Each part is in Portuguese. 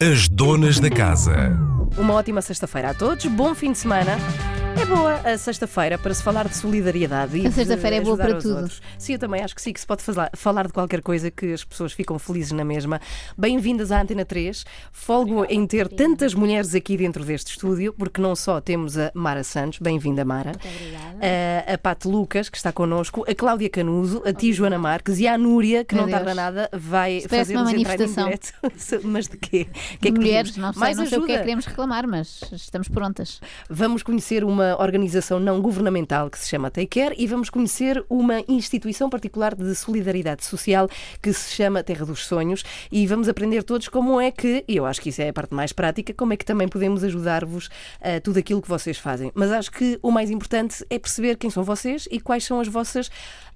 As donas da casa. Uma ótima sexta-feira a todos, bom fim de semana. É boa a sexta-feira para se falar de solidariedade. e A sexta-feira é boa para tudo. outros. Sim, eu também acho que sim, que se pode falar, de qualquer coisa que as pessoas ficam felizes na mesma. Bem-vindas à Antena 3. Folgo em ter tantas mulheres aqui dentro deste estúdio, porque não só temos a Mara Santos, bem-vinda Mara, a, a Pato Lucas, que está connosco, a Cláudia Canuso, a ti Joana Marques e a Núria, que Meu não Deus. tarda nada, vai fazer-nos entrar em manifestação. direto. Mas de quê? O que é que Mulheres, não sei, Mais não sei o que é que queremos reclamar, mas estamos prontas. Vamos conhecer uma organização não governamental que se chama Take Care e vamos conhecer uma instituição particular de solidariedade social que se chama Terra dos Sonhos e vamos aprender todos como é que, e eu acho que isso é a parte mais prática, como é que também podemos ajudar-vos a tudo aquilo que vocês fazem. Mas acho que o mais importante é perceber quem são vocês e quais são as vossas,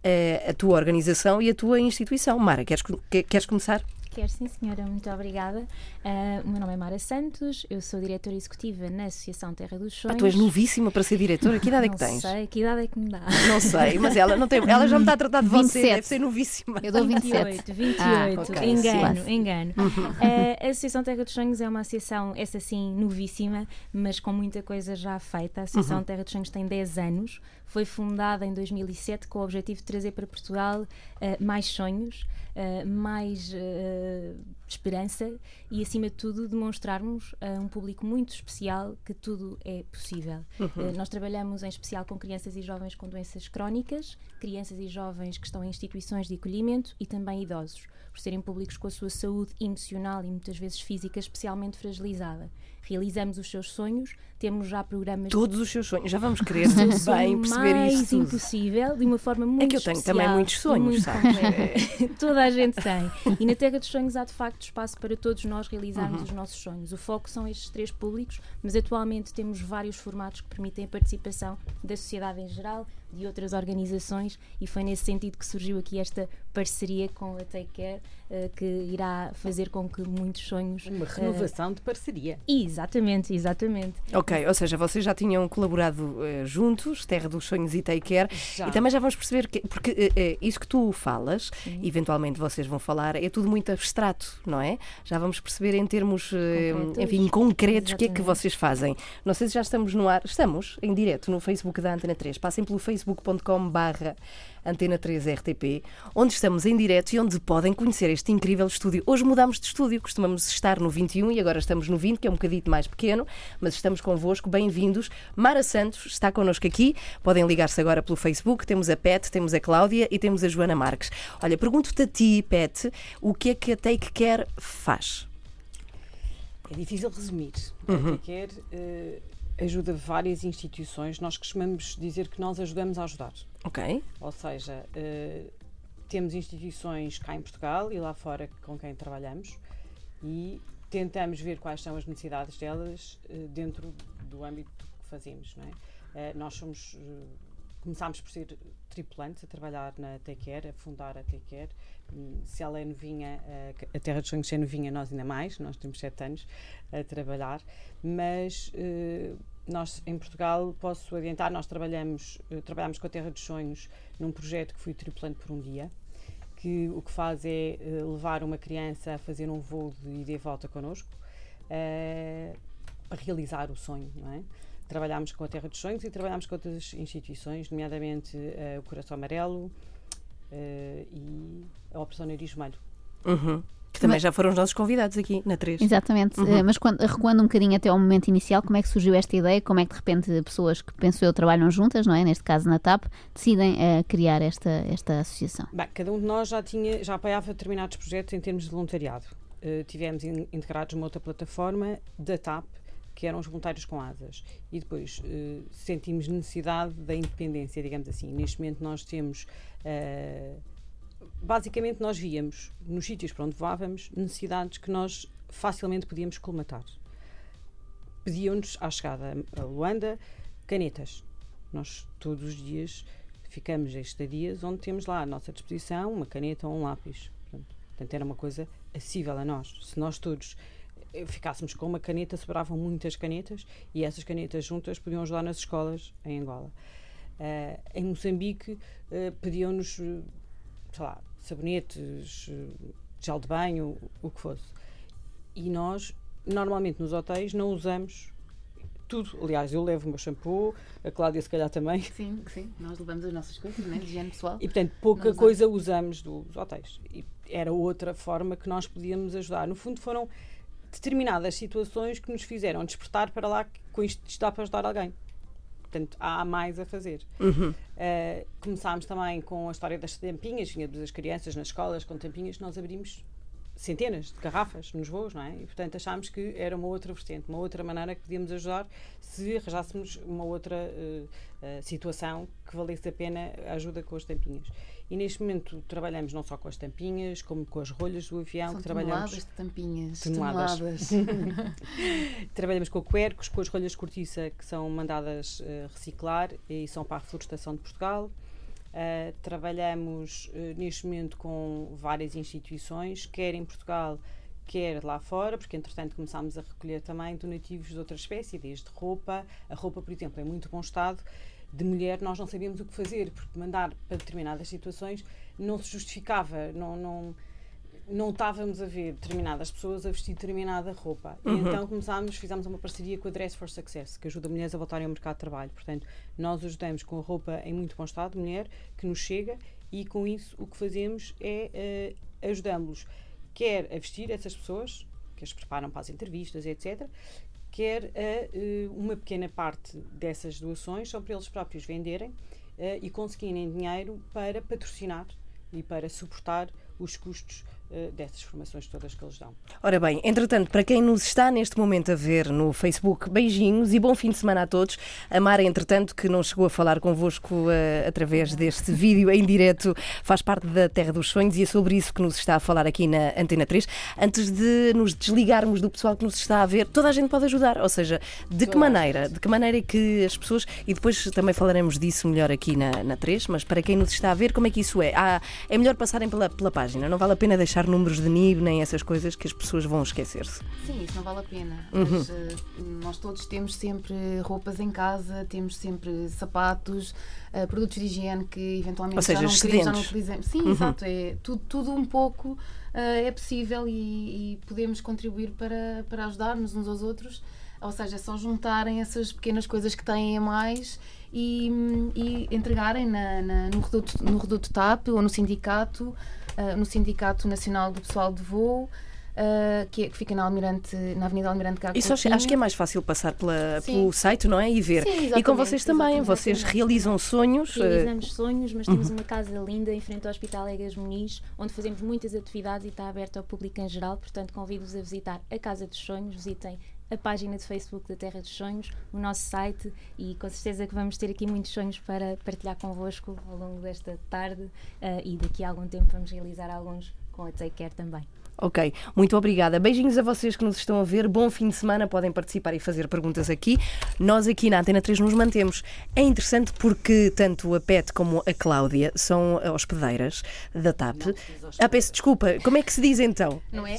eh, a tua organização e a tua instituição. Mara, queres, queres começar? Quero sim, senhora, muito obrigada. Ah, o meu nome é Mara Santos, eu sou diretora executiva na Associação Terra dos Ah, Sonhos. tu és novíssima para ser diretora, que idade é não que tens? sei, que idade é que me dá? Não sei, mas ela, não tem, ela já me está a tratar de você, 27. deve ser novíssima. Eu dou 27. 28, 28, Ah, ok, engano, sim. engano. Ah, a Associação Terra dos Sonhos é uma associação, essa sim, novíssima, mas com muita coisa já feita. A Associação Terra dos Sonhos tem 10 anos, foi fundada em 2007 com o objetivo de trazer para Portugal ah, mais sonhos, ah, mais ah, esperança e, acima de tudo, demonstrarmos a um público muito especial que tudo é possível. Ah, nós trabalhamos em especial com crianças e jovens com doenças crónicas, crianças e jovens que estão em instituições de acolhimento e também idosos, por serem públicos com a sua saúde emocional e muitas vezes física especialmente fragilizada. Realizamos os seus sonhos, temos já programas Todos os seus sonhos, já vamos querer bem sonho perceber mais isso impossível, de uma forma muito É que eu tenho também especial muitos e sonhos, muito sabes? concreta. Toda a gente tem. E na Terra dos Sonhos há de facto espaço para todos nós realizarmos Uhum. os nossos sonhos. O foco são estes três públicos, mas atualmente temos vários formatos que permitem a participação da sociedade em geral, de outras organizações, e foi nesse sentido que surgiu aqui esta parceria com a Take Care, eh, que irá fazer com que muitos sonhos. Uma eh, renovação de parceria. Exatamente, exatamente. Ok, ou seja, vocês já tinham colaborado eh, juntos, Terra dos Sonhos e Take Care, Já. e também já vamos perceber que, porque isso que tu falas, eventualmente vocês vão falar, é tudo muito abstrato, não é? Já vamos perceber em termos, Concretos. enfim, concretos, o que é que vocês fazem. Não sei se já estamos no ar, estamos em direto no Facebook da Antena 3. Passem pelo facebook.com barra Antena 3 RTP, onde estamos em direto e onde podem conhecer este incrível estúdio. Hoje mudamos de estúdio, costumamos estar no 21 e agora estamos no 20, que é um bocadinho mais pequeno, mas estamos convosco, bem-vindos. Mara Santos está connosco aqui, podem ligar-se agora pelo Facebook, temos a Pet, temos a Cláudia e temos a Joana Marques. Olha, pergunto-te a ti, Pet, o que é que a Take Care faz? É difícil resumir. Uhum. A Quer ajuda várias instituições. Nós costumamos dizer que nós ajudamos a ajudar. Ok? Ou seja, eh, temos instituições cá em Portugal e lá fora com quem trabalhamos e tentamos ver quais são as necessidades delas eh, dentro do âmbito que fazemos. Não é? Eh, nós somos. Começámos por ser tripulantes a trabalhar na Care, a fundar a Care. Hum, Se ela é novinha, a Terra dos Sonhos é novinha, nós ainda mais, nós temos sete anos a trabalhar, mas nós em Portugal, posso adiantar, nós trabalhamos, eh, trabalhamos com a Terra dos Sonhos num projeto que fui tripulante por um dia, que o que faz é eh, levar uma criança a fazer um voo de ida e volta connosco, eh, para realizar o sonho, não é? Trabalhámos com a Terra dos Sonhos e trabalhámos com outras instituições, nomeadamente eh, o Coração Amarelo eh, e a Operação Nariz Vermelho. Uhum. Que também Mas- já foram os nossos convidados aqui na 3. Exatamente. Uhum. Eh, Mas quando, recuando um bocadinho até ao momento inicial, como é que surgiu esta ideia? Como é que de repente pessoas que penso eu trabalham juntas, não é? Neste caso na TAP, decidem eh, criar esta, esta associação? Bem, cada um de nós já tinha, já apoiava determinados projetos em termos de voluntariado. Uh, tivemos in- integrados numa outra plataforma da TAP, que eram os voluntários com asas. E depois uh, sentimos necessidade da independência, digamos assim. Neste momento nós temos. uh, basicamente, nós víamos nos sítios para onde voávamos necessidades que nós facilmente podíamos colmatar. Pediam-nos à chegada a Luanda canetas. Nós todos os dias ficamos em estadias onde temos lá à nossa disposição uma caneta ou um lápis. Portanto, era uma coisa acessível a nós. Se nós todos eh, ficássemos com uma caneta, sobravam muitas canetas e essas canetas juntas podiam ajudar nas escolas em Angola. Eh, em Moçambique eh, pediam-nos, sei lá, sabonetes, gel de banho, o que fosse. E nós normalmente nos hotéis não usamos tudo. Aliás, eu levo o meu shampoo, a Cláudia se calhar também. Sim, sim, nós levamos as nossas coisas, né, de higiene pessoal. E portanto, pouca usamos. coisa usamos dos hotéis. E era outra forma que nós podíamos ajudar. No fundo, foram determinadas situações que nos fizeram despertar para lá com isto está para ajudar alguém. Portanto, há mais a fazer. Uhum. Uh, começámos também com a história das tampinhas, vinha das crianças nas escolas com tampinhas, nós abrimos centenas de garrafas nos voos, não é? E portanto achámos que era uma outra vertente, uma outra maneira que podíamos ajudar se arranjássemos uma outra uh, uh, situação que valesse a pena a ajuda com as tampinhas. E neste momento trabalhamos não só com as tampinhas, como com as rolhas do avião, São que trabalhamos de tampinhas. Toneladas. toneladas. Trabalhamos com quercos, com as rolhas de cortiça que são mandadas eh, reciclar e são para a reflorestação de Portugal. Uh, trabalhamos uh, neste momento com várias instituições, quer em Portugal, quer lá fora, porque entretanto começámos a recolher também donativos de outra espécie, desde roupa. A roupa, por exemplo, é muito bom estado. De mulher, nós não sabíamos o que fazer, porque mandar para determinadas situações não se justificava, não, não, não estávamos a ver determinadas pessoas a vestir determinada roupa. E então começámos, fizemos uma parceria com a Dress for Success, que ajuda mulheres a voltarem ao mercado de trabalho. Portanto, nós ajudamos com a roupa em muito bom estado, mulher, que nos chega, e com isso o que fazemos é eh, ajudamos-los, quer a vestir essas pessoas, que as preparam para as entrevistas, etc., quer a eh, uma pequena parte dessas doações são para eles próprios venderem eh, e conseguirem dinheiro para patrocinar e para suportar os custos eh, dessas formações todas que eles dão. Ora bem, entretanto, para quem nos está neste momento a ver no Facebook, beijinhos e bom fim de semana a todos. A Mara, entretanto, que não chegou a falar convosco uh, através deste vídeo em direto, faz parte da Terra dos Sonhos e é sobre isso que nos está a falar aqui na Antena 3. Antes de nos desligarmos do pessoal que nos está a ver, toda a gente pode ajudar. Ou seja, de que maneira? De que maneira é que as pessoas. E depois também falaremos disso melhor aqui na, na 3, mas para quem nos está a ver, como é que isso é? Ah, é melhor passarem pela, pela página, não vale a pena deixar números de NIB nem essas coisas que as pessoas vão esquecer-se. Sim, isso não vale a pena. Uhum. Mas, eh, nós todos temos sempre roupas em casa, temos sempre sapatos, eh, produtos de higiene que eventualmente Ou seja, já, não queremos, já não utilizamos. Sim, exato. É, tudo, tudo um pouco eh, é possível e, e podemos contribuir para, para ajudar-nos uns aos outros. Ou seja, é só juntarem essas pequenas coisas que têm a mais e, e entregarem na, na- no, reduto, no reduto TAP ou no sindicato, eh, no Sindicato Nacional do Pessoal de Voo, eh, que, é- que fica na, Almirante, na Avenida Almirante Gago Isso acho, acho que é mais fácil passar pela, pelo site, não é? E ver. Sim, e com vocês também, vocês exatamente. realizam sonhos. eh, Realizamos sonhos, mas temos uma casa linda em frente ao Hospital Egas Muniz, onde fazemos muitas atividades e está aberta ao público em geral. Portanto, convido-vos a visitar a Casa dos Sonhos, visitem a página de Facebook da Terra dos Sonhos, o nosso site e com certeza que vamos ter aqui muitos sonhos para partilhar convosco ao longo desta tarde eh, e daqui a algum tempo vamos realizar alguns com a Take Care também. Ok, muito obrigada. Beijinhos a vocês que nos estão a ver. Bom fim de semana. Podem participar e fazer perguntas aqui. Nós aqui na Antena 3 nos mantemos. É interessante porque tanto a Pet como a Cláudia são hospedeiras da TAP. Ah, peço desculpa. Como é que se diz então? Não é?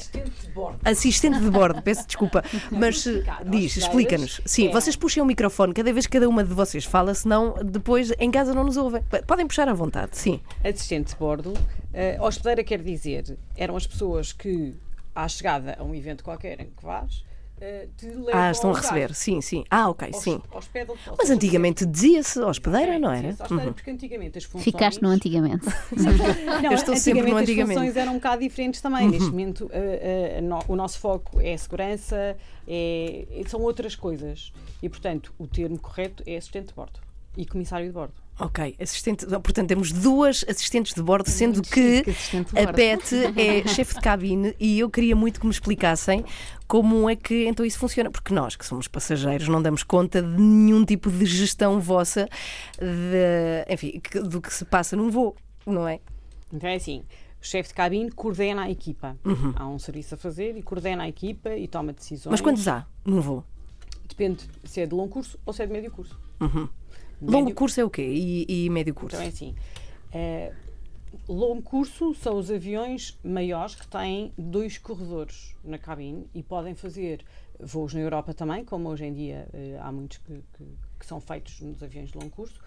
Assistente de bordo, peço desculpa. Mas eh, diz, explica-nos. Sim, vocês puxem o microfone cada vez que cada uma de vocês fala, senão depois em casa não nos ouvem. Podem puxar à vontade, sim. Assistente de bordo, eh, hospedeira quer dizer, eram as pessoas que, à chegada a um evento qualquer em que vais, eh, te levam Ah, estão a receber. Sim, sim. Ah, ok, Hos- sim. Mas antigamente dizia-se hospedeira, não era? Hospedeira, porque antigamente as funções... Ficaste no antigamente. Não, Eu estou sempre no antigamente as funções eram um bocado diferentes também. Neste momento, eh, no- o nosso foco é a segurança, é- são outras coisas. E, portanto, o termo correto é assistente de bordo e comissário de bordo. Ok, assistente. Portanto, temos duas assistentes de bordo, sendo Muito que chique, a. Pet é chefe de cabine e eu queria muito que me explicassem como é que então isso funciona, porque nós, que somos passageiros, não damos conta de nenhum tipo de gestão vossa de, enfim, do que se passa num voo, não é? Então é assim, o chefe de cabine coordena a equipa. Uhum. Há um serviço a fazer e coordena a equipa e toma decisões. Mas quantos há num voo? Depende se é de longo curso ou se é de médio curso. Uhum. Longo Médio- curso é o quê? E, e médio curso? Então é assim. eh, longo curso são os aviões maiores que têm dois corredores na cabine e podem fazer voos na Europa também, como hoje em dia eh, há muitos que, que- que são feitos nos aviões de longo curso.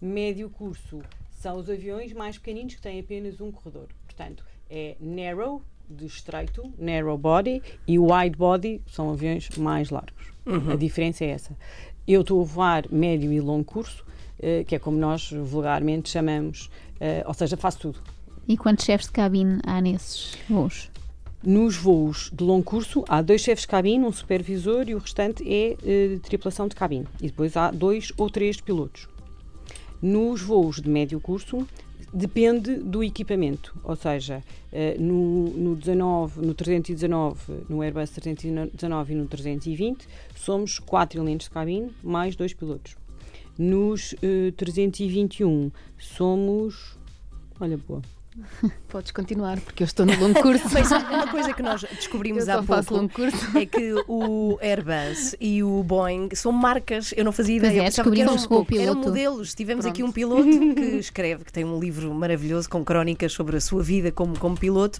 Médio curso são os aviões mais pequeninos que têm apenas um corredor. Portanto, é narrow de estreito, narrow body, e wide body são aviões mais largos. Uhum. A diferença é essa. Eu estou a voar médio e longo curso, uh, que é como nós vulgarmente chamamos, uh, ou seja, faço tudo. E quantos chefes de cabine há nesses voos? Nos voos de longo curso, há dois chefes de cabine, um supervisor e o restante é uh, tripulação de cabine. E depois há dois ou três pilotos. Nos voos de médio curso, depende do equipamento, ou seja, uh, no, no, 19, no 319, no Airbus 319 e no 320, somos quatro elementos de cabine mais dois pilotos. Nos uh, 321, somos. Olha, boa. Podes continuar, porque eu estou no longo curso. Mas uma coisa que nós descobrimos há pouco longo curso. é que o Airbus e o Boeing são marcas. Eu não fazia Pois ideia. é, Eu pensava que eram, descobrimos com o eram piloto. modelos. Tivemos Pronto. aqui um piloto que escreve, que tem um livro maravilhoso com crónicas sobre a sua vida como, como piloto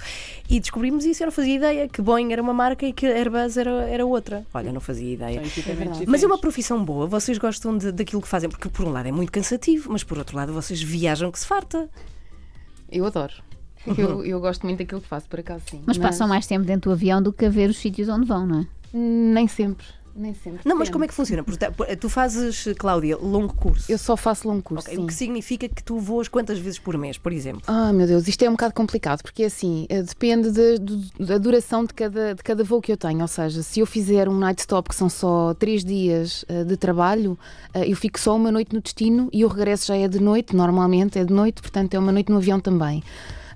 e descobrimos isso. Eu não fazia ideia que Boeing era uma marca e que Airbus era, era outra. Olha, não fazia ideia. Equipamentos Mas é uma profissão boa, vocês gostam de- daquilo que fazem, porque por um lado é muito cansativo, mas por outro lado vocês viajam que se farta. Eu adoro. Eu, eu gosto muito daquilo que faço, por acaso sim. Mas passam mais tempo dentro do avião do que a ver os sítios onde vão, não é? Nem sempre. Nem sempre. Não, mas como é que funciona? Porque tu- fazes, Cláudia, longo curso. Eu só faço longo curso. Ok, sim. O que significa que tu voas quantas vezes por mês, por exemplo? Ah, meu Deus, isto é um bocado complicado, porque assim, eh, depende de- do- da duração de cada, de cada voo que eu tenho. Ou seja, se eu fizer um night stop que são só três dias eh, de trabalho, eh, eu fico só uma noite no destino e o regresso já é de noite, normalmente é de noite, portanto é uma noite no avião também.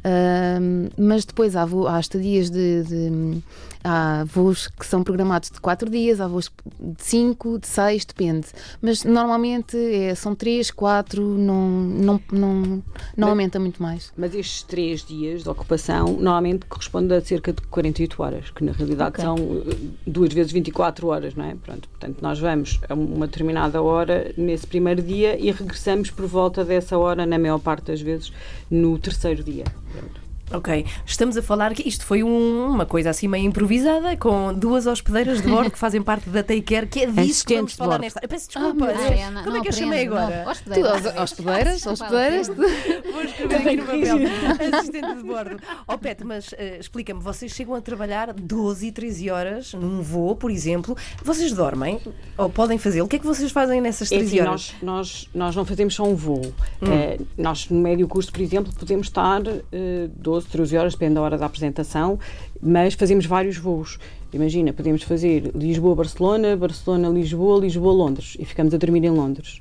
Ahm, mas depois há, há estadias de, de- há voos que são programados de 4 dias, há voos de 5, de 6, depende. Mas normalmente é- são 3, 4, não, não, não, não aumenta muito mais. Mas estes três dias de ocupação normalmente correspondem a cerca de 48 horas, que na realidade Ok. são eh, duas vezes 24 horas, não é? Pronto, portanto, nós vamos a uma determinada hora nesse primeiro dia e regressamos por volta dessa hora, na maior parte das vezes, no terceiro dia. Pronto. Ok, estamos a falar que isto foi um- uma coisa assim meio improvisada, com duas hospedeiras de bordo que fazem parte da Take Care, que é disso que vamos Assistentes de falar bordo. nesta. Eu peço Ah, desculpa, meu eu- Deus. Ana, como não é que eu chamei agora? Não, hospedeiras. Tu, hospedeiras, hospedeiras. Vou escrever aqui no papel. Assistente de bordo. Ó Pet, mas eh, explica-me, vocês chegam a trabalhar 12 e 13 horas num voo, por exemplo. Vocês dormem? Ou podem fazê-lo? O que é que vocês fazem nessas É 13 assim, horas? nós, nós, nós não fazemos só um voo. Eh, nós, no médio curso, por exemplo, podemos estar eh, 12, 13 horas, depende da hora da apresentação, mas fazemos vários voos. Imagina, podemos fazer Lisboa-Barcelona, Barcelona-Lisboa, Lisboa-Londres e ficamos a dormir em Londres.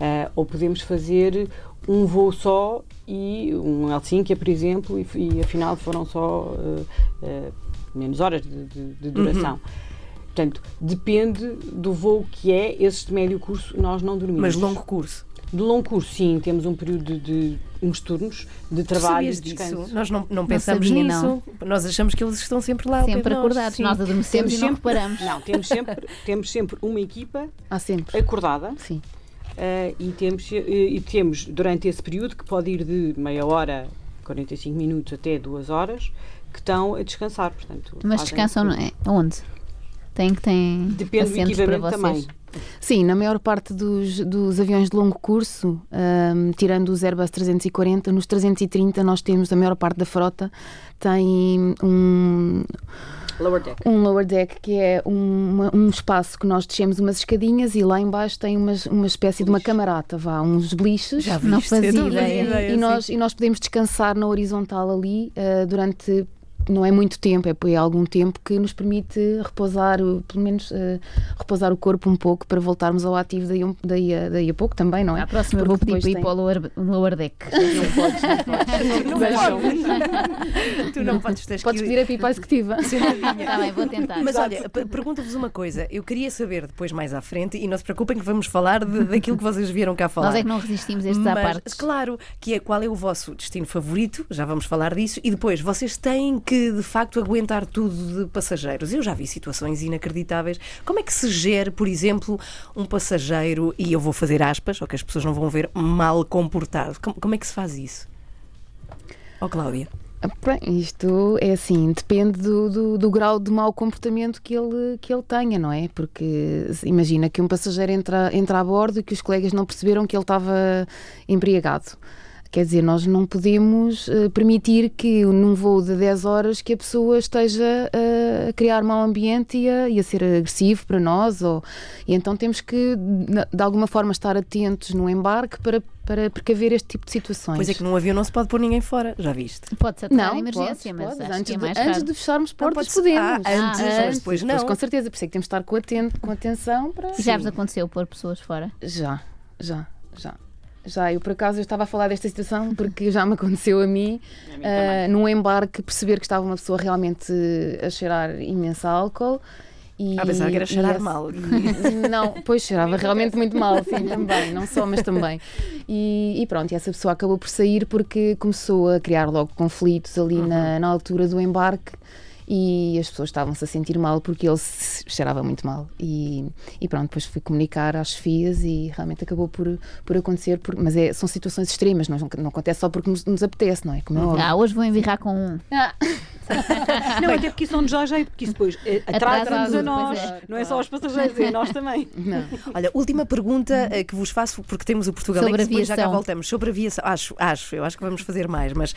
Eh, ou podemos fazer um voo só e um Helsínquia, por exemplo, e, e afinal foram só eh, eh, menos horas de, de- de duração. Portanto, depende do voo que é. Esses de médio curso nós não dormimos. Mas longo curso. De longo curso, sim, temos um período de, uns turnos de trabalho e de disso? descanso. Nós não, não pensamos sabia, nisso. não. Nós achamos que eles estão sempre lá. Sempre nós. acordados, Sim. nós adormecemos e não reparamos. Não, temos sempre, temos sempre uma equipa Há sempre. acordada Sim. eh, e, temos, eh, e temos durante esse período, que pode ir de meia hora, 45 minutos até duas horas, que estão a descansar. Portanto, Mas descansam tudo. não é? onde? Tem que tem Depende do assentos para equipamento vocês. também. Sim, na maior parte dos, dos aviões de longo curso, ahm, tirando os Airbus 340, nos 330 nós temos, a maior parte da frota tem um, Lower deck. um lower deck que é uma- um espaço que nós descemos umas escadinhas e lá embaixo tem uma, uma espécie de uma camarata, vá, uns beliches. Já Não fazia ideia. e, nós, e nós podemos descansar na horizontal ali ah, durante não é muito tempo, é por aí algum tempo que nos permite repousar, o- pelo menos ah, repousar o corpo um pouco para voltarmos ao ativo daí, um- daí, a, daí a pouco também, não é? À próxima Porque vou pedir para ir tem- para o lower, lower deck. Não podes, não podes. Não Deixam. podes. tu não podes. Tens Podes que... pedir a pipa executiva. Está bem, vou tentar. Mas olha, per- pergunto-vos uma coisa. Eu queria saber depois mais à frente, e não se preocupem que vamos falar de- daquilo que vocês vieram cá falar. Nós é que não resistimos a estes à Mas, parte. Claro, que é qual é o vosso destino favorito, já vamos falar disso, e depois vocês têm que de facto aguentar tudo de passageiros. Eu já vi situações inacreditáveis. Como é que se gera, por exemplo, um passageiro, e eu vou fazer aspas, ou que as pessoas não vão ver, mal comportado? Como, como é que se faz isso? Ó Cláudia. Bem, isto é assim, depende do, do, do grau de mau comportamento que ele, que ele tenha, não é? Porque imagina que um passageiro entra, entra a bordo e que os colegas não perceberam que ele estava embriagado. Quer dizer, nós não podemos uh, permitir que num voo de 10 horas que a pessoa esteja uh, a criar mau ambiente e a, e a, ser agressivo para nós. Ou, e então temos que, de alguma forma, estar atentos no embarque para, para precaver este tipo de situações. Pois é que num avião não se pode pôr ninguém fora, já viste? Pode-se atirar não, emergência, podes, mas antes, é de, antes de fecharmos portas não, podemos. Ah, antes, ah, mas depois não. Pois, com certeza, por isso é que temos de estar com, aten com atenção para... Já vos aconteceu pôr pessoas fora? Já, já, já. Já, eu por acaso eu estava a falar desta situação porque já me aconteceu a mim, uh, num embarque, perceber que estava uma pessoa realmente a cheirar imenso álcool. E, a pensar que era cheirar esse, mal. Não, pois cheirava realmente muito mal, sim, também, não só, mas também. E, e, pronto, e essa pessoa acabou por sair porque começou a criar logo conflitos ali uhum. na, na altura do embarque e as pessoas estavam-se a sentir mal porque ele se cheirava muito mal. E, e pronto, depois fui comunicar às FIAs e realmente acabou por, por acontecer, por, mas é, são situações extremas, não, não acontece só porque nos, nos apetece, não é? Como é ah, hoje vou embirrar com um. Ah. não, até porque isso não nos dá jeito, porque isso depois eh, atrasa-nos a nós, é. não é só aos passageiros, é nós também. Não. Olha, última pergunta eh, que vos faço, porque temos o Portugal sobre depois já cá voltamos. Sobre a aviação, acho, acho, eu acho que vamos fazer mais, mas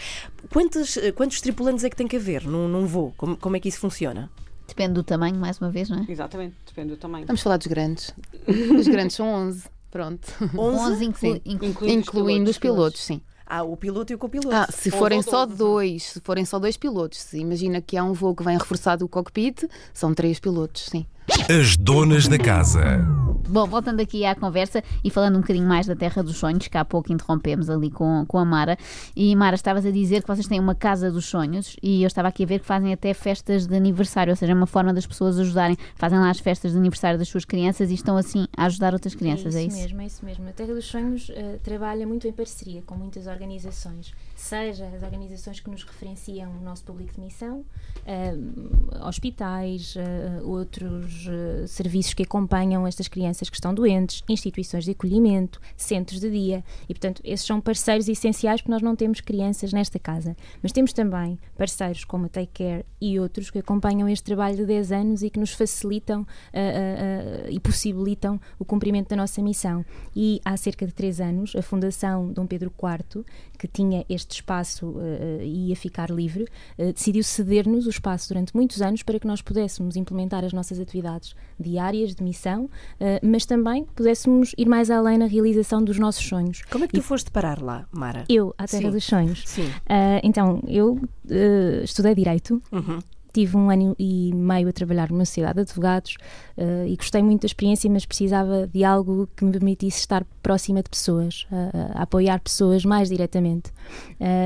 quantos, eh, quantos tripulantes é que tem que haver num, num voo? Como, como é que isso funciona? Depende do tamanho, mais uma vez, não é? Exatamente, depende do tamanho. Vamos falar dos grandes. Os grandes são 11. Pronto. 11, inclu incluindo, incluindo, os pilotos, pilotos sim. Há o piloto e o copiloto. Ah, se forem só dois, se forem só dois pilotos, se imagina que há um voo que vem reforçado o cockpit, são três pilotos, sim. As donas da casa. Bom, voltando aqui à conversa e falando um bocadinho mais da Terra dos Sonhos, que há pouco interrompemos ali com, com a Mara. E Mara, estavas a dizer que vocês têm uma Casa dos Sonhos e eu estava aqui a ver que fazem até festas de aniversário, ou seja, é uma forma das pessoas ajudarem. Fazem lá as festas de aniversário das suas crianças e estão assim a ajudar outras crianças, é isso? É isso mesmo, é isso mesmo. A Terra dos Sonhos uh, trabalha muito em parceria com muitas organizações, seja as organizações que nos referenciam o nosso público de missão, uh, hospitais, uh, outros serviços que acompanham estas crianças que estão doentes, instituições de acolhimento, centros de dia. E, portanto, esses são parceiros essenciais porque nós não temos crianças nesta casa. Mas temos também parceiros como a Take Care e outros que acompanham este trabalho de 10 anos e que nos facilitam uh, e possibilitam o cumprimento da nossa missão. E há cerca de 3 anos, a Fundação Dom Pedro IV, que tinha este espaço e ia ficar livre, decidiu ceder-nos o espaço durante muitos anos para que nós pudéssemos implementar as nossas atividades diárias de missão, mas também pudéssemos ir mais além na realização dos nossos sonhos. Como é que tu e foste parar lá, Mara? Eu, à Terra Sim. dos Sonhos. Sim. Uh, então, eu uh, estudei Direito. Uhum. Tive um ano e meio a trabalhar numa sociedade de advogados uh, e gostei muito da experiência, mas precisava de algo que me permitisse estar próxima de pessoas, a apoiar pessoas mais diretamente.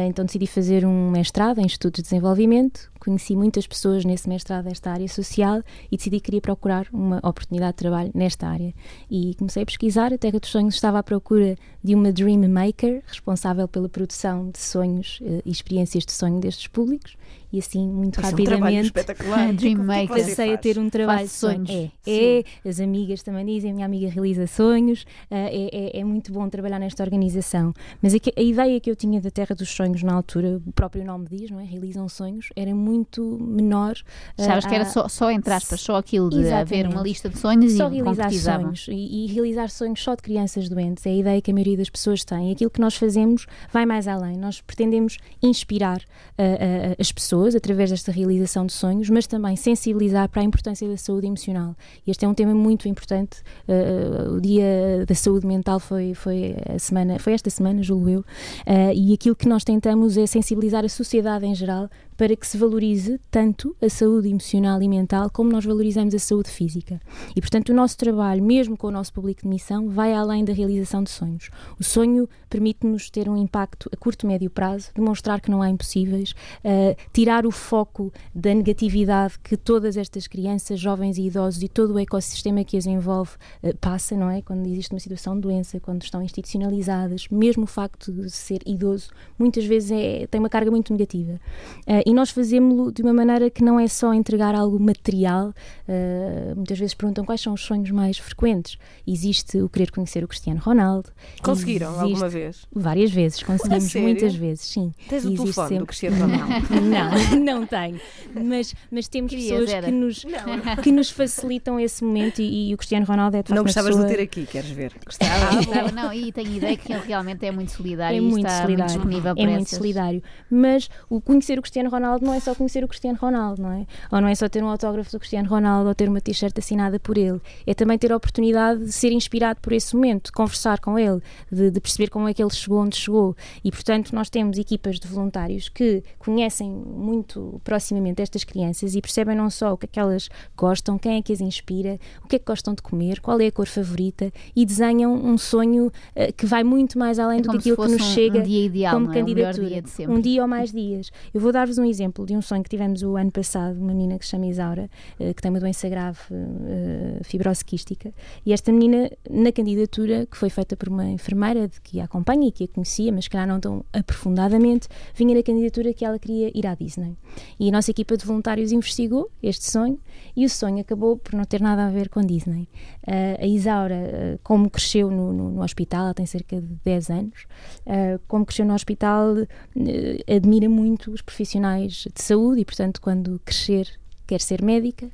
então decidi fazer um mestrado em Estudos de Desenvolvimento, conheci muitas pessoas nesse mestrado desta área social e decidi que queria procurar uma oportunidade de trabalho nesta área. E comecei a pesquisar, a Terra dos Sonhos estava à procura de uma Dream Maker, responsável pela produção de sonhos uh, e experiências de sonho destes públicos. E assim, muito Isso rapidamente, é um espetacular. Dream Maker. passei a ter um trabalho de sonhos. É, é, as amigas também dizem, a minha amiga realiza sonhos, uh, é, é, é, muito bom trabalhar nesta organização. Mas a, a ideia que eu tinha da Terra dos Sonhos na altura, o próprio nome diz, não é? Realizam sonhos, era muito muito menor. Sabes uh, que era só, só, entre aspas, só aquilo de Exatamente. haver uma lista de sonhos só e realizar sonhos. E, e, realizar sonhos só de crianças doentes. É a ideia que a maioria das pessoas tem. Aquilo que nós fazemos vai mais além. Nós pretendemos inspirar uh, as pessoas através desta realização de sonhos, mas também sensibilizar para a importância da saúde emocional. Este é um tema muito importante. o Dia da Saúde Mental foi, foi, a semana, foi esta semana, julgo eu. e aquilo que nós tentamos é sensibilizar a sociedade em geral para que se valorize tanto a saúde emocional e mental como nós valorizamos a saúde física. E, portanto, o nosso trabalho, mesmo com o nosso público de missão, vai além da realização de sonhos. O sonho permite-nos ter um impacto a curto e médio prazo, demonstrar que não há impossíveis, uh, tirar o foco da negatividade que todas estas crianças, jovens e idosos e todo o ecossistema que as envolve uh, passa, não é? Quando existe uma situação de doença, quando estão institucionalizadas, mesmo o facto de ser idoso, muitas vezes é, tem uma carga muito negativa. Uh, e nós fazemos-lo de uma maneira que não é só entregar algo material. Uh, muitas vezes perguntam quais são os sonhos mais frequentes. Existe o querer conhecer o Cristiano Ronaldo. Conseguiram alguma vez? Várias vezes, conseguimos muitas vezes, sim. Tens o existe telefone sempre... do Cristiano Ronaldo? Não, não tenho. Mas, mas temos Querias, pessoas que nos, que nos facilitam esse momento e, e, o Cristiano Ronaldo é de facto Não gostavas pessoa... de ter aqui, queres ver? Gostava, ah. Não, e tenho ideia que ele realmente é muito solidário é muito está solidário. muito disponível é muito solidário. Mas o conhecer o Cristiano Ronaldo não é só conhecer o Cristiano Ronaldo, não é? Ou não é só ter um autógrafo do Cristiano Ronaldo ou ter uma t-shirt assinada por ele. É também ter a oportunidade de ser inspirado por esse momento, de conversar com ele, de, de perceber como é que ele chegou onde chegou. E, portanto, nós temos equipas de voluntários que conhecem muito proximamente estas crianças e percebem não só o que é que elas gostam, quem é que as inspira, o que é que gostam de comer, qual é a cor favorita e desenham um sonho uh, que vai muito mais além é do que aquilo que nos um, chega um dia ideal, como é? candidatura. Dia um dia ou mais dias. Eu vou dar-vos um exemplo de um sonho que tivemos o ano passado, uma menina que se chama Isaura, uh, que tem uma doença grave, uh, fibrose quística, e esta menina, na candidatura, que foi feita por uma enfermeira de que a acompanha e que a conhecia, mas que lá não tão aprofundadamente, vinha na candidatura que ela queria ir à Disney. E a nossa equipa de voluntários investigou este sonho e o sonho acabou por não ter nada a ver com Disney. Uh, a Isaura, como cresceu no, no, no, hospital, ela tem cerca de 10 anos, como cresceu no hospital, admira muito os profissionais de saúde e, portanto, quando crescer, quer ser médica.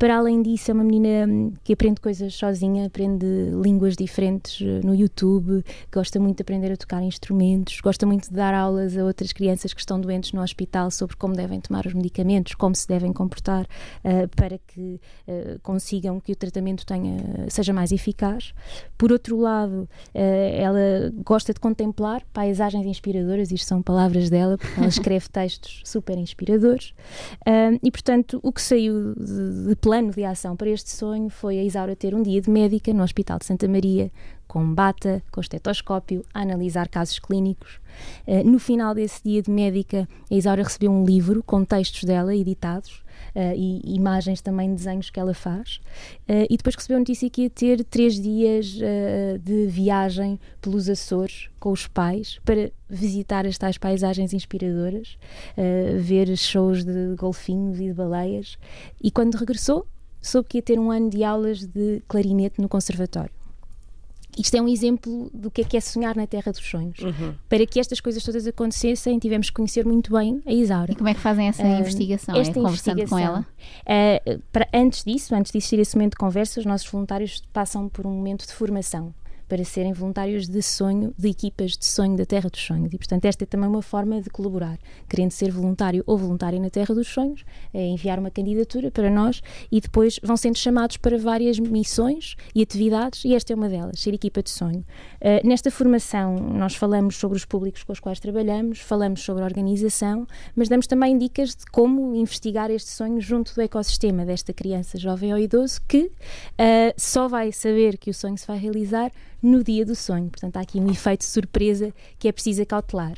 Para além disso, é uma menina hum, que aprende coisas sozinha, aprende línguas diferentes eh, no YouTube, gosta muito de aprender a tocar instrumentos, gosta muito de dar aulas a outras crianças que estão doentes no hospital sobre como devem tomar os medicamentos, como se devem comportar uh, para que uh, consigam que o tratamento tenha, seja mais eficaz. Por outro lado, uh, ela gosta de contemplar paisagens inspiradoras, isto são palavras dela, porque ela escreve textos super inspiradores. e, portanto, o que saiu de, de plano de ação para este sonho foi a Isaura ter um dia de médica no Hospital de Santa Maria, com bata, com estetoscópio, a analisar casos clínicos. Uh, no final desse dia de médica, a Isaura recebeu um livro com textos dela editados. Uh, e imagens também, desenhos que ela faz. Uh, e depois recebeu a notícia que ia ter três dias uh, de viagem pelos Açores com os pais para visitar as tais paisagens inspiradoras, ver shows de golfinhos e de baleias. E quando regressou, soube que ia ter um ano de aulas de clarinete no conservatório. Isto é um exemplo do que é que é sonhar na Terra dos Sonhos. Uhum. Para que estas coisas todas acontecessem, tivemos que conhecer muito bem a Isaura. E como é que fazem essa uh, investigação? Esta é conversando com ela? Uh, para, antes disso, antes de existir esse momento de conversa, os nossos voluntários passam por um momento de formação para serem voluntários de sonho, de equipas de sonho da Terra dos Sonhos. E, portanto, esta é também uma forma de colaborar. Querendo ser voluntário ou voluntária na Terra dos Sonhos, é enviar uma candidatura para nós e depois vão sendo chamados para várias missões e atividades, e esta é uma delas, ser equipa de sonho. Uh, nesta formação, nós falamos sobre os públicos com os quais trabalhamos, falamos sobre a organização, mas damos também dicas de como investigar este sonho junto do ecossistema desta criança, jovem ou idoso, que uh, só vai saber que o sonho se vai realizar no dia do sonho. Portanto, há aqui um efeito de surpresa que é preciso acautelar.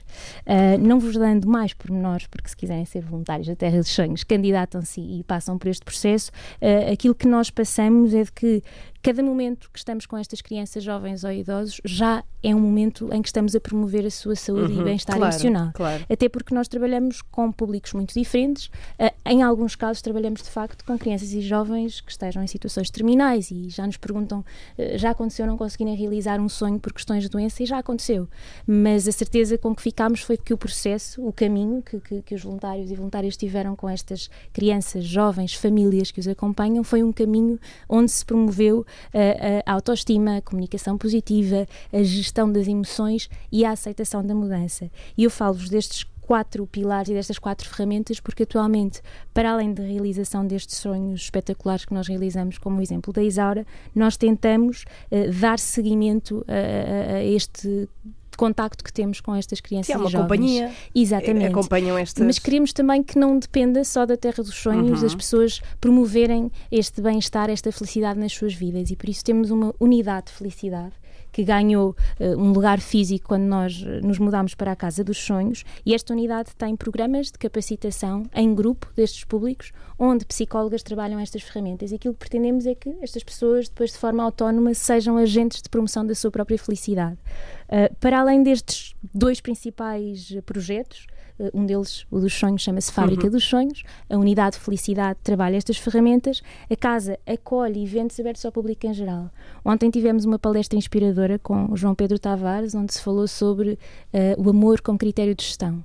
Uh, não vos dando mais pormenores, porque se quiserem ser voluntários da Terra dos Sonhos, candidatam-se e passam por este processo. Uh, aquilo que nós passamos é de que cada momento que estamos com estas crianças, jovens ou idosos, já é um momento em que estamos a promover a sua saúde uhum, e bem-estar claro, emocional. Claro. Até porque nós trabalhamos com públicos muito diferentes. Uh, em alguns casos, trabalhamos de facto com crianças e jovens que estejam em situações terminais e já nos perguntam: uh, já aconteceu não conseguirem realizar um sonho por questões de doença? E já aconteceu. Mas a certeza com que ficámos foi que o processo, o caminho que, que, que os voluntários e voluntárias tiveram com estas crianças, jovens, famílias que os acompanham, foi um caminho onde se promoveu a, autoestima, a comunicação positiva, a gestão das emoções e a aceitação da mudança. E eu falo-vos destes quatro pilares e destas quatro ferramentas, porque atualmente, para além da realização destes sonhos espetaculares que nós realizamos, como o exemplo da Isaura, nós tentamos uh, dar seguimento a, a, a este contacto que temos com estas crianças Sim, é uma jovens. companhia. Exatamente. Acompanham estas... Mas queremos também que não dependa só da Terra dos Sonhos uhum. as pessoas promoverem este bem-estar, esta felicidade nas suas vidas e por isso temos uma unidade de felicidade que ganhou uh, um lugar físico quando nós eh, nos mudámos para a Casa dos Sonhos, e esta unidade tem programas de capacitação em grupo destes públicos, onde psicólogas trabalham estas ferramentas. E aquilo que pretendemos é que estas pessoas, depois de forma autónoma, sejam agentes de promoção da sua própria felicidade. Uh, para além destes dois principais projetos, um deles, o dos sonhos, chama-se Fábrica uhum. dos Sonhos. A unidade de Felicidade trabalha estas ferramentas. A casa acolhe eventos abertos ao público em geral. Ontem tivemos uma palestra inspiradora com o João Pedro Tavares, onde se falou sobre uh, o amor como critério de gestão.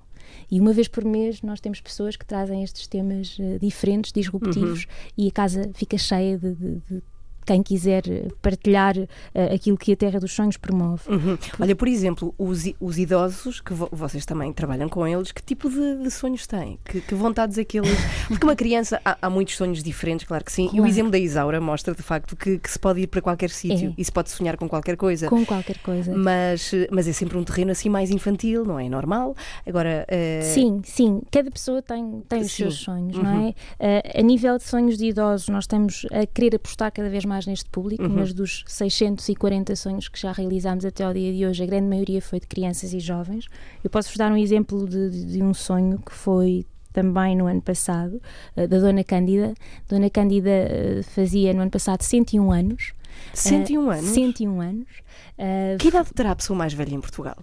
E uma vez por mês nós temos pessoas que trazem estes temas uh, diferentes, disruptivos, uhum. e a casa fica cheia de, de, de quem quiser partilhar uh, aquilo que a Terra dos Sonhos promove. Uhum. Olha, por exemplo, os, os idosos, que vo vocês também trabalham com eles, que tipo de, de sonhos têm? Que, que, vontades é que eles. Porque uma criança, há, há, muitos sonhos diferentes, claro que sim, claro. e o exemplo da Isaura mostra de facto que, que se pode ir para qualquer sítio é. e se pode sonhar com qualquer coisa. Com qualquer coisa. Mas, mas é sempre um terreno assim mais infantil, não é normal? Agora. Uh... Sim, sim, cada pessoa tem, tem os seus sonhos, uhum. não é? Uh, a nível de sonhos de idosos, nós estamos a querer apostar cada vez mais mais neste público, uhum. mas dos 640 sonhos que já realizámos até ao dia de hoje, a grande maioria foi de crianças e jovens. Eu posso-vos dar um exemplo de, de, de um sonho que foi também no ano passado, uh, da Dona Cândida. Dona Cândida uh, fazia no ano passado 101 anos. 101 uh, anos? 101 anos. que idade terá a pessoa mais velha em Portugal?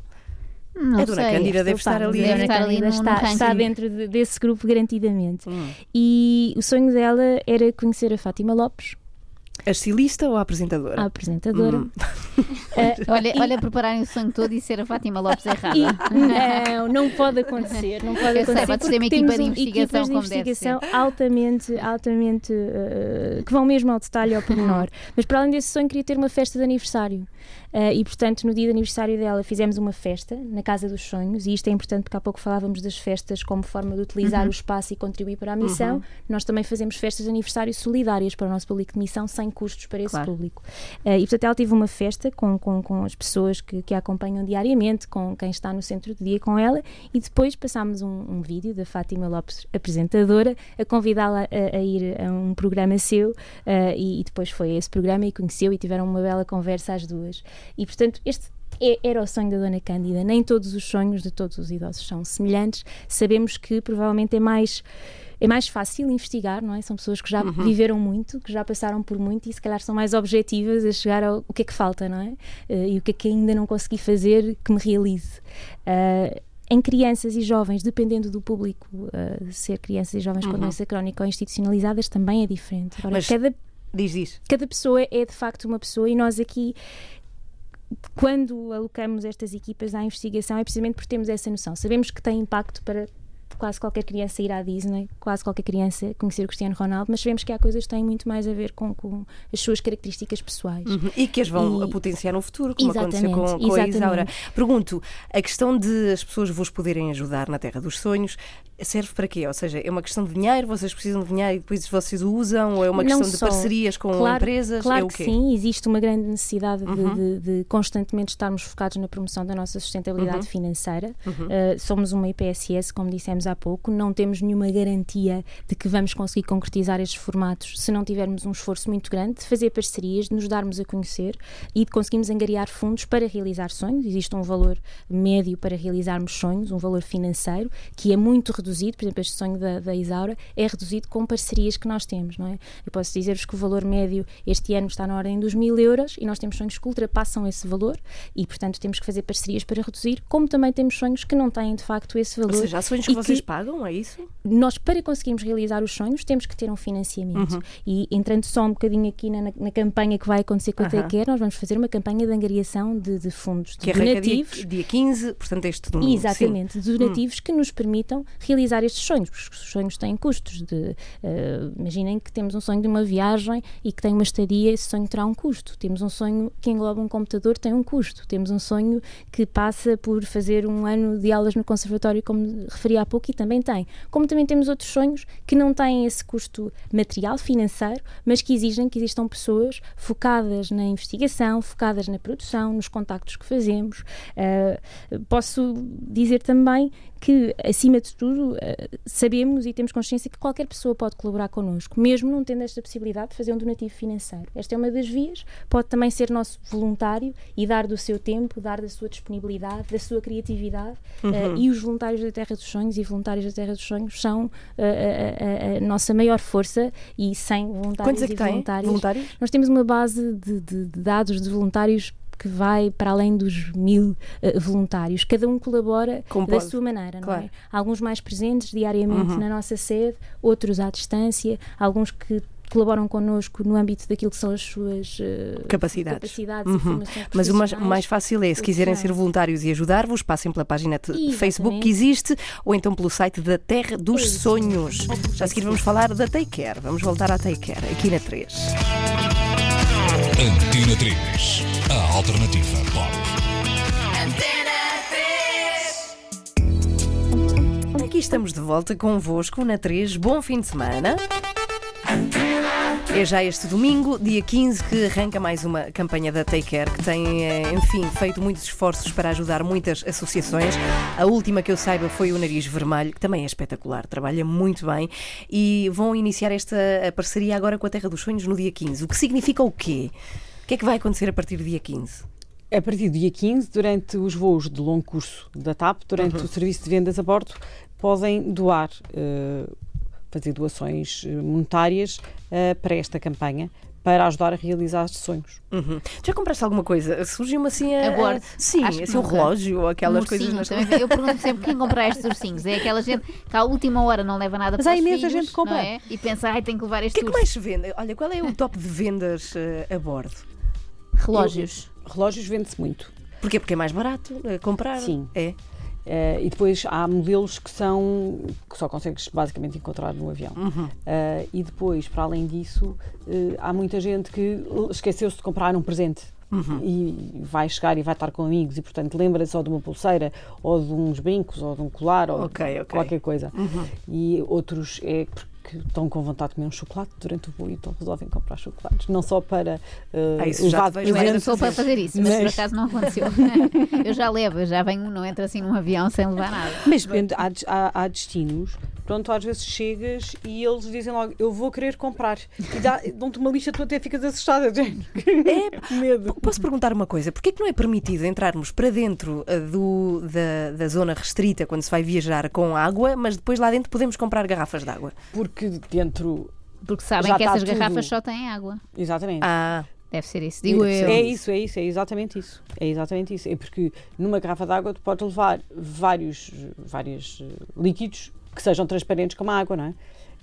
Não a Dona sei, Cândida deve estar ali. Deve estar ali no, está, no está dentro de, desse grupo garantidamente. Hum. E o sonho dela era conhecer a Fátima Lopes, a estilista ou a apresentadora? A apresentadora. Hum. Uh, olha, olha, prepararem o sonho todo e ser a Fátima Lopes errada. E, não, não pode acontecer. Não pode Eu acontecer. Sei, ter uma equipa de investigação, de investigação altamente, altamente uh, que vão mesmo ao detalhe ao pormenor. Mas para além desse sonho, queria ter uma festa de aniversário. Uh, e portanto, no dia de aniversário dela, fizemos uma festa na Casa dos Sonhos. E isto é importante porque há pouco falávamos das festas como forma de utilizar uhum. o espaço e contribuir para a missão. Uhum. Nós também fazemos festas de aniversário solidárias para o nosso público de missão sem custos para esse claro. público. Uh, e portanto ela teve uma festa com, com, com as pessoas que, que a acompanham diariamente, com quem está no centro de dia com ela, e depois passámos um, um vídeo da Fátima Lopes, apresentadora, a convidá-la a, a, ir a um programa seu, uh, e, e, depois foi a esse programa e conheceu e tiveram uma bela conversa às duas. E portanto, este é, era o sonho da Dona Cândida. Nem todos os sonhos de todos os idosos são semelhantes. Sabemos que provavelmente é mais é mais fácil investigar, não é? São pessoas que já uhum. viveram muito, que já passaram por muito e se calhar são mais objetivas a chegar ao o que é que falta, não é? Uh, e o que é que ainda não consegui fazer que me realize. Uh, em crianças e jovens, dependendo do público, uh, ser crianças e jovens uhum. com doença crónica ou institucionalizadas também é diferente. Agora, Mas, cada, diz, diz. cada pessoa é de facto uma pessoa e nós aqui quando alocamos estas equipas à investigação é precisamente porque temos essa noção. Sabemos que tem impacto para quase qualquer criança ir à Disney, quase qualquer criança conhecer o Cristiano Ronaldo, mas sabemos que há coisas que têm muito mais a ver com, com as suas características pessoais. Uhum. E que as vão e... potenciar no futuro, como aconteceu com, com a Isaura. Pergunto, a questão de as pessoas vos poderem ajudar na Terra dos Sonhos serve para quê? Ou seja, é uma questão de dinheiro, vocês precisam de dinheiro e depois vocês o usam, ou é uma questão de parcerias com claro, empresas? Claro é que sim, existe uma grande necessidade uhum. de, de, de, constantemente estarmos focados na promoção da nossa sustentabilidade uhum. financeira. Uhum. Uh, somos uma IPSS, como dissemos há pouco, não temos temos nenhuma garantia de que vamos conseguir concretizar estes formatos se não tivermos um esforço muito grande de fazer parcerias, de nos darmos a conhecer e de conseguirmos angariar fundos para realizar sonhos. Existe um valor médio para realizarmos sonhos, um valor financeiro, que é muito reduzido. Por exemplo, este sonho da, da Isaura é reduzido com parcerias que nós temos, não é? Eu posso dizer-vos que o valor médio este ano está na ordem dos mil euros e nós temos sonhos que ultrapassam esse valor e, portanto, temos que fazer parcerias para reduzir, como também temos sonhos que não têm, de facto, esse valor. Ou seja, há sonhos que vocês pagam, é isso? Nós, para conseguirmos realizar os sonhos, temos que ter um financiamento. Uhum. E entrando só um bocadinho aqui na, na campanha que vai acontecer com a uhum. TQR, nós vamos fazer uma campanha de angariação de, de fundos de que donativos. Dia, dia 15, portanto, este domingo. Exatamente, de donativos hum. que nos permitam realizar estes sonhos, porque os sonhos têm custos. De, uh, imaginem que temos um sonho de uma viagem e que tem uma estadia, esse sonho terá um custo. Temos um sonho que engloba um computador, tem um custo. Temos um sonho que passa por fazer um ano de aulas no conservatório, como referi há pouco, e também tem como também temos outros sonhos que não têm esse custo material, financeiro, mas que exigem que existam pessoas focadas na investigação, focadas na produção, nos contactos que fazemos. Uh, posso dizer também que, acima de tudo, eh, sabemos e temos consciência que qualquer pessoa pode colaborar connosco, mesmo não tendo esta possibilidade de fazer um donativo financeiro. Esta é uma das vias, pode também ser nosso voluntário e dar do seu tempo, dar da sua disponibilidade, da sua criatividade. Eh, uhum. Uh, e os voluntários da Terra dos Sonhos e voluntários da Terra dos Sonhos são uh, a, a, a, nossa maior força e sem voluntários Quantos é que e voluntários, voluntários, nós temos uma base de, de, de dados de voluntários que vai para além dos mil uh, voluntários. Cada um colabora Como da pode. sua maneira, não Claro. é? Alguns mais presentes diariamente Uhum. na nossa sede, outros à distância, alguns que colaboram connosco no âmbito daquilo que são as suas uh, Capacidades. capacidades Uhum. Mas o mais, mais fácil é, se quiserem ser voluntários e ajudar-vos, passem pela página de. Facebook que existe ou então pelo site da Terra dos isso. Sonhos. Já a seguir vamos falar da Take Care. Vamos voltar à Take Care, aqui na 3. Antena 3. A alternativa pop. Aqui estamos de volta convosco na 3. Bom fim de semana. É já este domingo, dia 15, que arranca mais uma campanha da Take Care, que tem, eh, enfim, feito muitos esforços para ajudar muitas associações. A última que eu saiba foi o Nariz Vermelho, que também é espetacular, trabalha muito bem. E vão iniciar esta parceria agora com a Terra dos Sonhos no dia 15. O que significa o quê? O que é que vai acontecer a partir do dia 15? A partir do dia 15, durante os voos de longo curso da TAP, durante Uhum. o serviço de vendas a bordo, podem doar, eh, fazer doações eh, monetárias eh, para esta campanha, para ajudar a realizar estes sonhos. Uhum. Já compraste alguma coisa? Surgiu-me assim a. A bordo? Sim, Acho assim um relógio ou aquelas Um coisas nas também. Eu pergunto sempre quem compra estes ursinhos. É aquela gente que à última hora não leva nada Mas para há os imensa filhos, gente que compra. é? E pensa, ai, tenho que levar O este que é que mais se vende? Olha, qual é o top de vendas eh, a bordo? Relógios. Relógios vende-se muito. Porquê? Porque é mais barato comprar? Sim. É. Eh, e depois há modelos que são que só consegues basicamente encontrar no avião. Uhum. Eh, e depois, para além disso, eh, há muita gente que esqueceu-se de comprar um presente. Uhum. E vai chegar e vai estar com amigos e, portanto, lembra-se ou de uma pulseira, ou de uns brincos, ou de um colar, ou Ok, ok. qualquer coisa. Uhum. E outros é porque estão com vontade de comer um chocolate durante o voo e então resolvem comprar chocolates. Não só para eh, Ah, isso levar te vejo de Eu era Mas- pessoa para fazer isso, mas, por Mas- acaso não aconteceu. eu já levo, eu já venho, não entro assim num avião sem levar nada. Mas depende, há, há- há destinos, pronto, às vezes chegas e eles dizem logo, eu vou querer comprar. E dá- dão-te uma lista, tu até ficas assustada. É, medo. Posso perguntar uma coisa? Porquê que não é permitido entrarmos para dentro eh, do, da, da zona restrita quando se vai viajar com água, mas depois lá dentro podemos comprar garrafas de água? Porque dentro. Porque sabem Já que está essas tudo. garrafas só têm água. Exatamente. Ah, Deve ser isso, digo eu. É isso, é isso, é exatamente isso. É exatamente isso. É porque numa garrafa de água tu podes levar vários, vários eh, líquidos que sejam transparentes como a água, não é?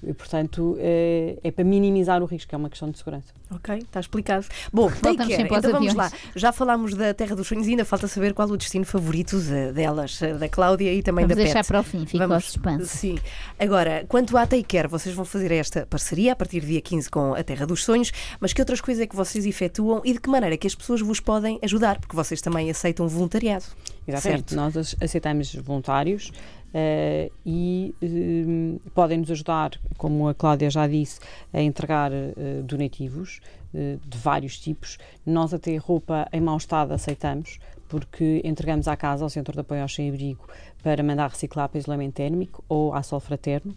E, portanto, é, é para minimizar o risco, é uma questão de segurança. ok, está explicado. Bom, take Voltamos care. Então vamos lá. aviões. Já falámos da Terra dos Sonhos e ainda falta saber qual o destino favorito eh, delas, eh, da Cláudia e também Vamos da deixar Pet. para o fim, fica ao Vamos- suspense. Sim. Agora, quanto à Take Care, vocês vão fazer esta parceria a partir do dia 15 com a Terra dos Sonhos, mas que outras coisas é que vocês efetuam e de que maneira é que as pessoas vos podem ajudar? Porque vocês também aceitam voluntariado. Exatamente. Certo. Nós ac- aceitamos voluntários eh, e eh, podem nos ajudar, como a Cláudia já disse, a entregar eh, donativos eh, de vários tipos. Nós até roupa em mau estado aceitamos, porque entregamos à casa, ao Centro de Apoio ao Sem-Abrigo, para mandar reciclar para isolamento térmico ou à Sol Fraterno,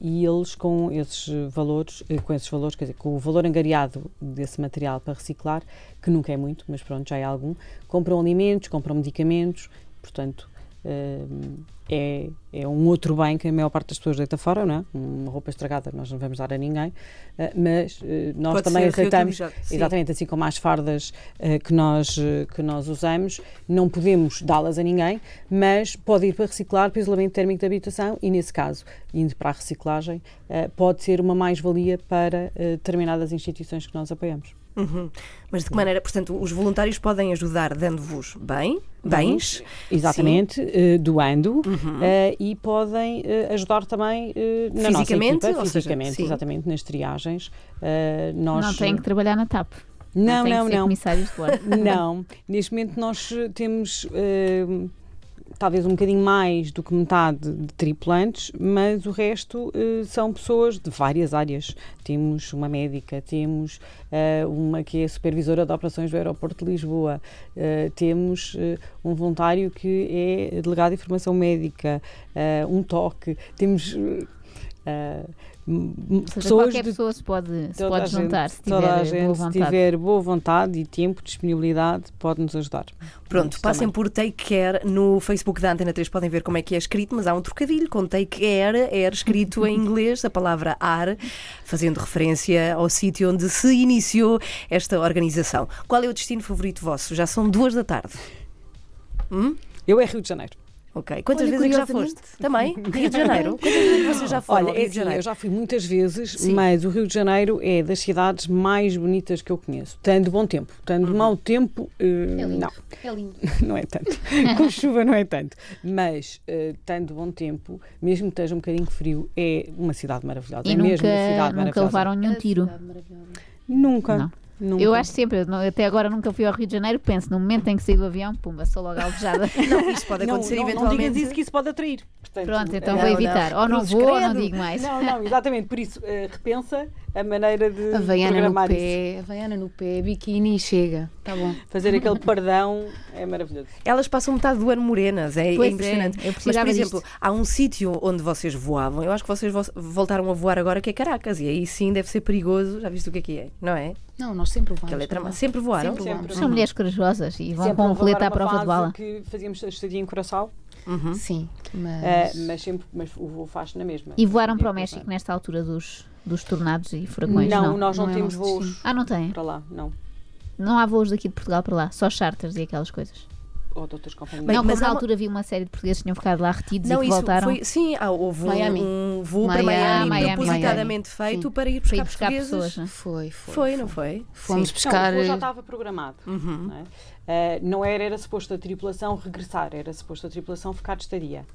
e eles com esses valores, com esses valores, quer dizer, com o valor angariado desse material para reciclar, que nunca é muito, mas pronto, já é algum, compram alimentos, compram medicamentos, portanto, é, é um outro bem que a maior parte das pessoas deita fora, não é? Uma roupa estragada nós não vamos dar a ninguém, eh, mas eh, nós Pode também aceitamos, exatamente assim como as fardas eh, que, nós, que nós usamos, não podemos dá-las a ninguém, mas pode ir para reciclar para isolamento térmico da habitação e, nesse caso, indo para a reciclagem, pode ser uma mais-valia para determinadas instituições que nós apoiamos. Uhum. Mas de que maneira, portanto, os voluntários podem ajudar dando-vos bem, bens, Exatamente, eh, doando Uhum. eh, e podem eh, ajudar também na Fisicamente, nossa equipa, seja, fisicamente, sim. exatamente, nas triagens. Nós, Não têm que trabalhar na TAP. Não, não, não. comissários de bordo. Não, neste momento nós temos eh, talvez um bocadinho mais do que metade de tripulantes, mas o resto eh, são pessoas de várias áreas. Temos uma médica, temos eh, uma que é supervisora de operações do aeroporto de Lisboa, eh, temos um voluntário que é delegado de informação médica, um toque, temos. Ou seja, pessoas qualquer de pessoa se pode, se pode gente- juntar, se tiver toda a boa gente, se vontade. tiver boa vontade e tempo, disponibilidade, pode nos ajudar. Pronto, Isso passem também. por Take Care no Facebook da Antena 3, podem ver como é que é escrito, mas há um trocadilho com Take Care, era escrito em inglês, a palavra ar, fazendo referência ao sítio onde se iniciou esta organização. Qual é o destino favorito vosso? Já são duas da tarde. Hum? Eu é Rio de Janeiro. Ok. Quantas Olha, vezes é que já foste? Também? Rio de Janeiro? Quantas vezes vocês já foram Olha, ao é Rio de assim, Janeiro? eu já fui muitas vezes, Sim. mas o Rio de Janeiro é das cidades mais bonitas que eu conheço. Tendo bom tempo. Tendo Uhum. mau tempo, eh, É lindo. não, É lindo. não é tanto. Com chuva não é tanto. Mas, tendo bom tempo, mesmo que esteja um bocadinho frio, é uma cidade maravilhosa. E é mesmo uma nunca, cidade nunca maravilhosa. levaram nenhum tiro. Nunca. Não. Nunca. Eu acho sempre, eu não- até agora nunca fui ao Rio de Janeiro, penso, no momento em que saí do avião, pumba, sou logo alvejada. Não, isso pode não, acontecer não, não eventualmente. digas isso que isso pode atrair. Portanto, Pronto, então eh, vou não, evitar. Ou não Cruzes, vou ou não credo. digo mais. Não, não, exatamente. Por isso, eh, repensa a maneira de Havaiana no programar isso. pé, Havaiana no pé, biquíni e chega. Tá bom. Fazer aquele pardão é maravilhoso. Elas passam metade do ano morenas, é, é é, impressionante. eu Mas, por exemplo, disto. há um sítio onde vocês voavam, eu acho que vocês vo- voltaram a voar agora, que é Caracas, e aí sim deve ser perigoso. Já viste o que é que é, não é? Não, nós sempre é trama- não é? Sempre voaram? Sempre Sempre. vamos. São mulheres corajosas e vão Sempre com um houve colete à prova de bala. que fazíamos a estadia em Curaçao, Uhum. Sim, mas. eh, mas sempre mas o voo faz na mesma. E voaram Estadia para o México nesta altura dos, dos tornados e furacões? Não, Não, nós não, Não é temos nosso voos destino. Ah, não tem? para lá, não. Não há voos daqui de Portugal para lá, só charters e aquelas coisas. Ou de outras companhias. Bem, não, mas como na altura vi uma série de portugueses que tinham ficado lá retidos Não, e que isso voltaram. foi. Sim, ah, houve um, Miami. um voo para Miami, Miami, Miami, propositadamente feito para ir Para buscar ir buscar portugueses. pessoas. não é? Foi, foi. Foi, não foi? Fomos Sim. buscar. Não, o voo já estava programado. Uhum. Não, é? Eh, não era, era suposto a tripulação regressar, era suposto a tripulação ficar de estadia.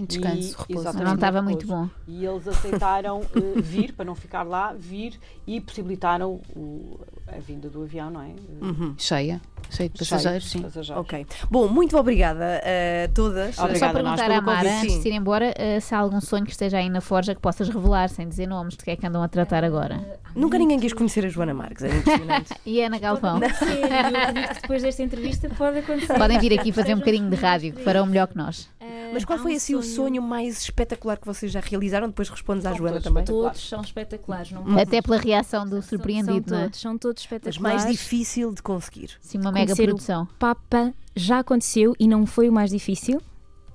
Em descanso, E- repouso. Não estava repouso. muito bom. E eles aceitaram eh, vir, para não ficar lá, vir e possibilitaram o- a vinda do avião, não é? Eh, Uhum. Cheia. Cheia de passageiros, cheio sim. de passageiros. Ok. Bom, muito obrigada a todas. Obrigada Só a nós perguntar à Mara, convite. antes de ir embora, eh, se há algum sonho que esteja aí na forja que possas revelar, sem dizer nomes, de que é que andam a tratar agora. Nunca ninguém quis conhecer a Joana Marques, é impressionante. E a Ana Galvão? Sério, eu acredito que depois desta entrevista pode acontecer. Podem vir aqui fazer um bocadinho de rádio, que farão melhor que nós. Ah, Mas qual foi um assim o sonho mais espetacular que vocês já realizaram? Depois respondes à São Joana todos também. Todos são espetaculares. Não Até pela reação do são- surpreendido, são não é? todos, são todos Mas espetaculares. mais difícil de conseguir. Sim, uma mega produção. Papa já aconteceu e não foi o mais difícil.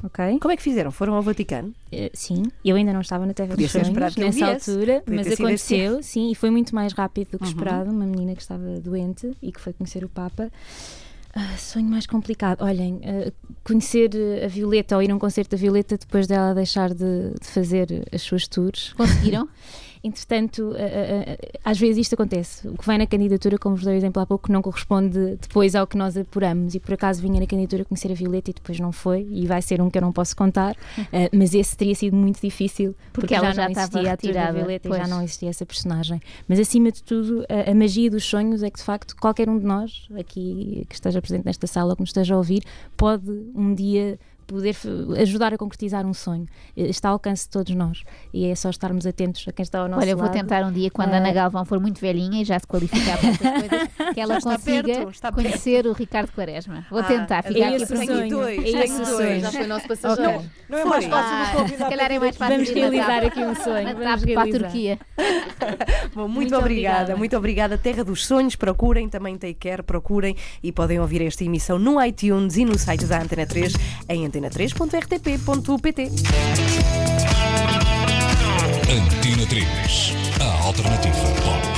Ok? Como é que fizeram? Foram ao Vaticano? Eh, sim, eu ainda não estava na Terra Podia dos ser esperado Sonhos nessa altura, Podia mas aconteceu, sim, e foi muito mais rápido do que Uhum. esperado. Uma menina que estava doente e que foi conhecer o Papa. Ah, sonho mais complicado. Olhem, ah, conhecer eh, a Violeta ou ir a um concerto da Violeta depois dela deixar de, de fazer as suas tours. Conseguiram? Entretanto, ah, ah, ah, às vezes isto acontece. O que vem na candidatura, como vos dei o exemplo há pouco, não corresponde depois ao que nós apuramos. E por acaso vinha na candidatura conhecer a Violeta e depois não foi. E vai ser um que eu não posso contar. Mas esse teria sido muito difícil Porque ela já não estava existia a tour da retirada, Violeta e pois. já não existia essa personagem. Mas acima de tudo, a, a magia dos sonhos é que de facto qualquer um de nós, aqui que esteja presente nesta sala ou que nos esteja a ouvir, pode um dia poder ajudar a concretizar um sonho. Eh, Está ao alcance de todos nós. E é só estarmos atentos a quem está ao nosso Olha, eu vou lado. tentar um dia, quando a Ana Galvão for muito velhinha e já se qualificar para estas coisas, que ela consiga perto, está perto. conhecer o Ricardo Quaresma. Vou Ah, tentar é ficar aqui esse tenho sonho. dois, É tenho esse dois. sonho. Já foi nosso passageiro. Não é Foi. mais fácil do que Ah, convidar se calhar é mais fácil Vamos realizar aqui um sonho. Na Vamos para a. Turquia. Bom, muito, Muito obrigada, obrigada. muito obrigada. Terra dos Sonhos, procurem, também Take Care, procurem e podem ouvir esta emissão no iTunes e no site da Antena 3 em antena3.rtp.pt. Antena 3, a alternativa pop.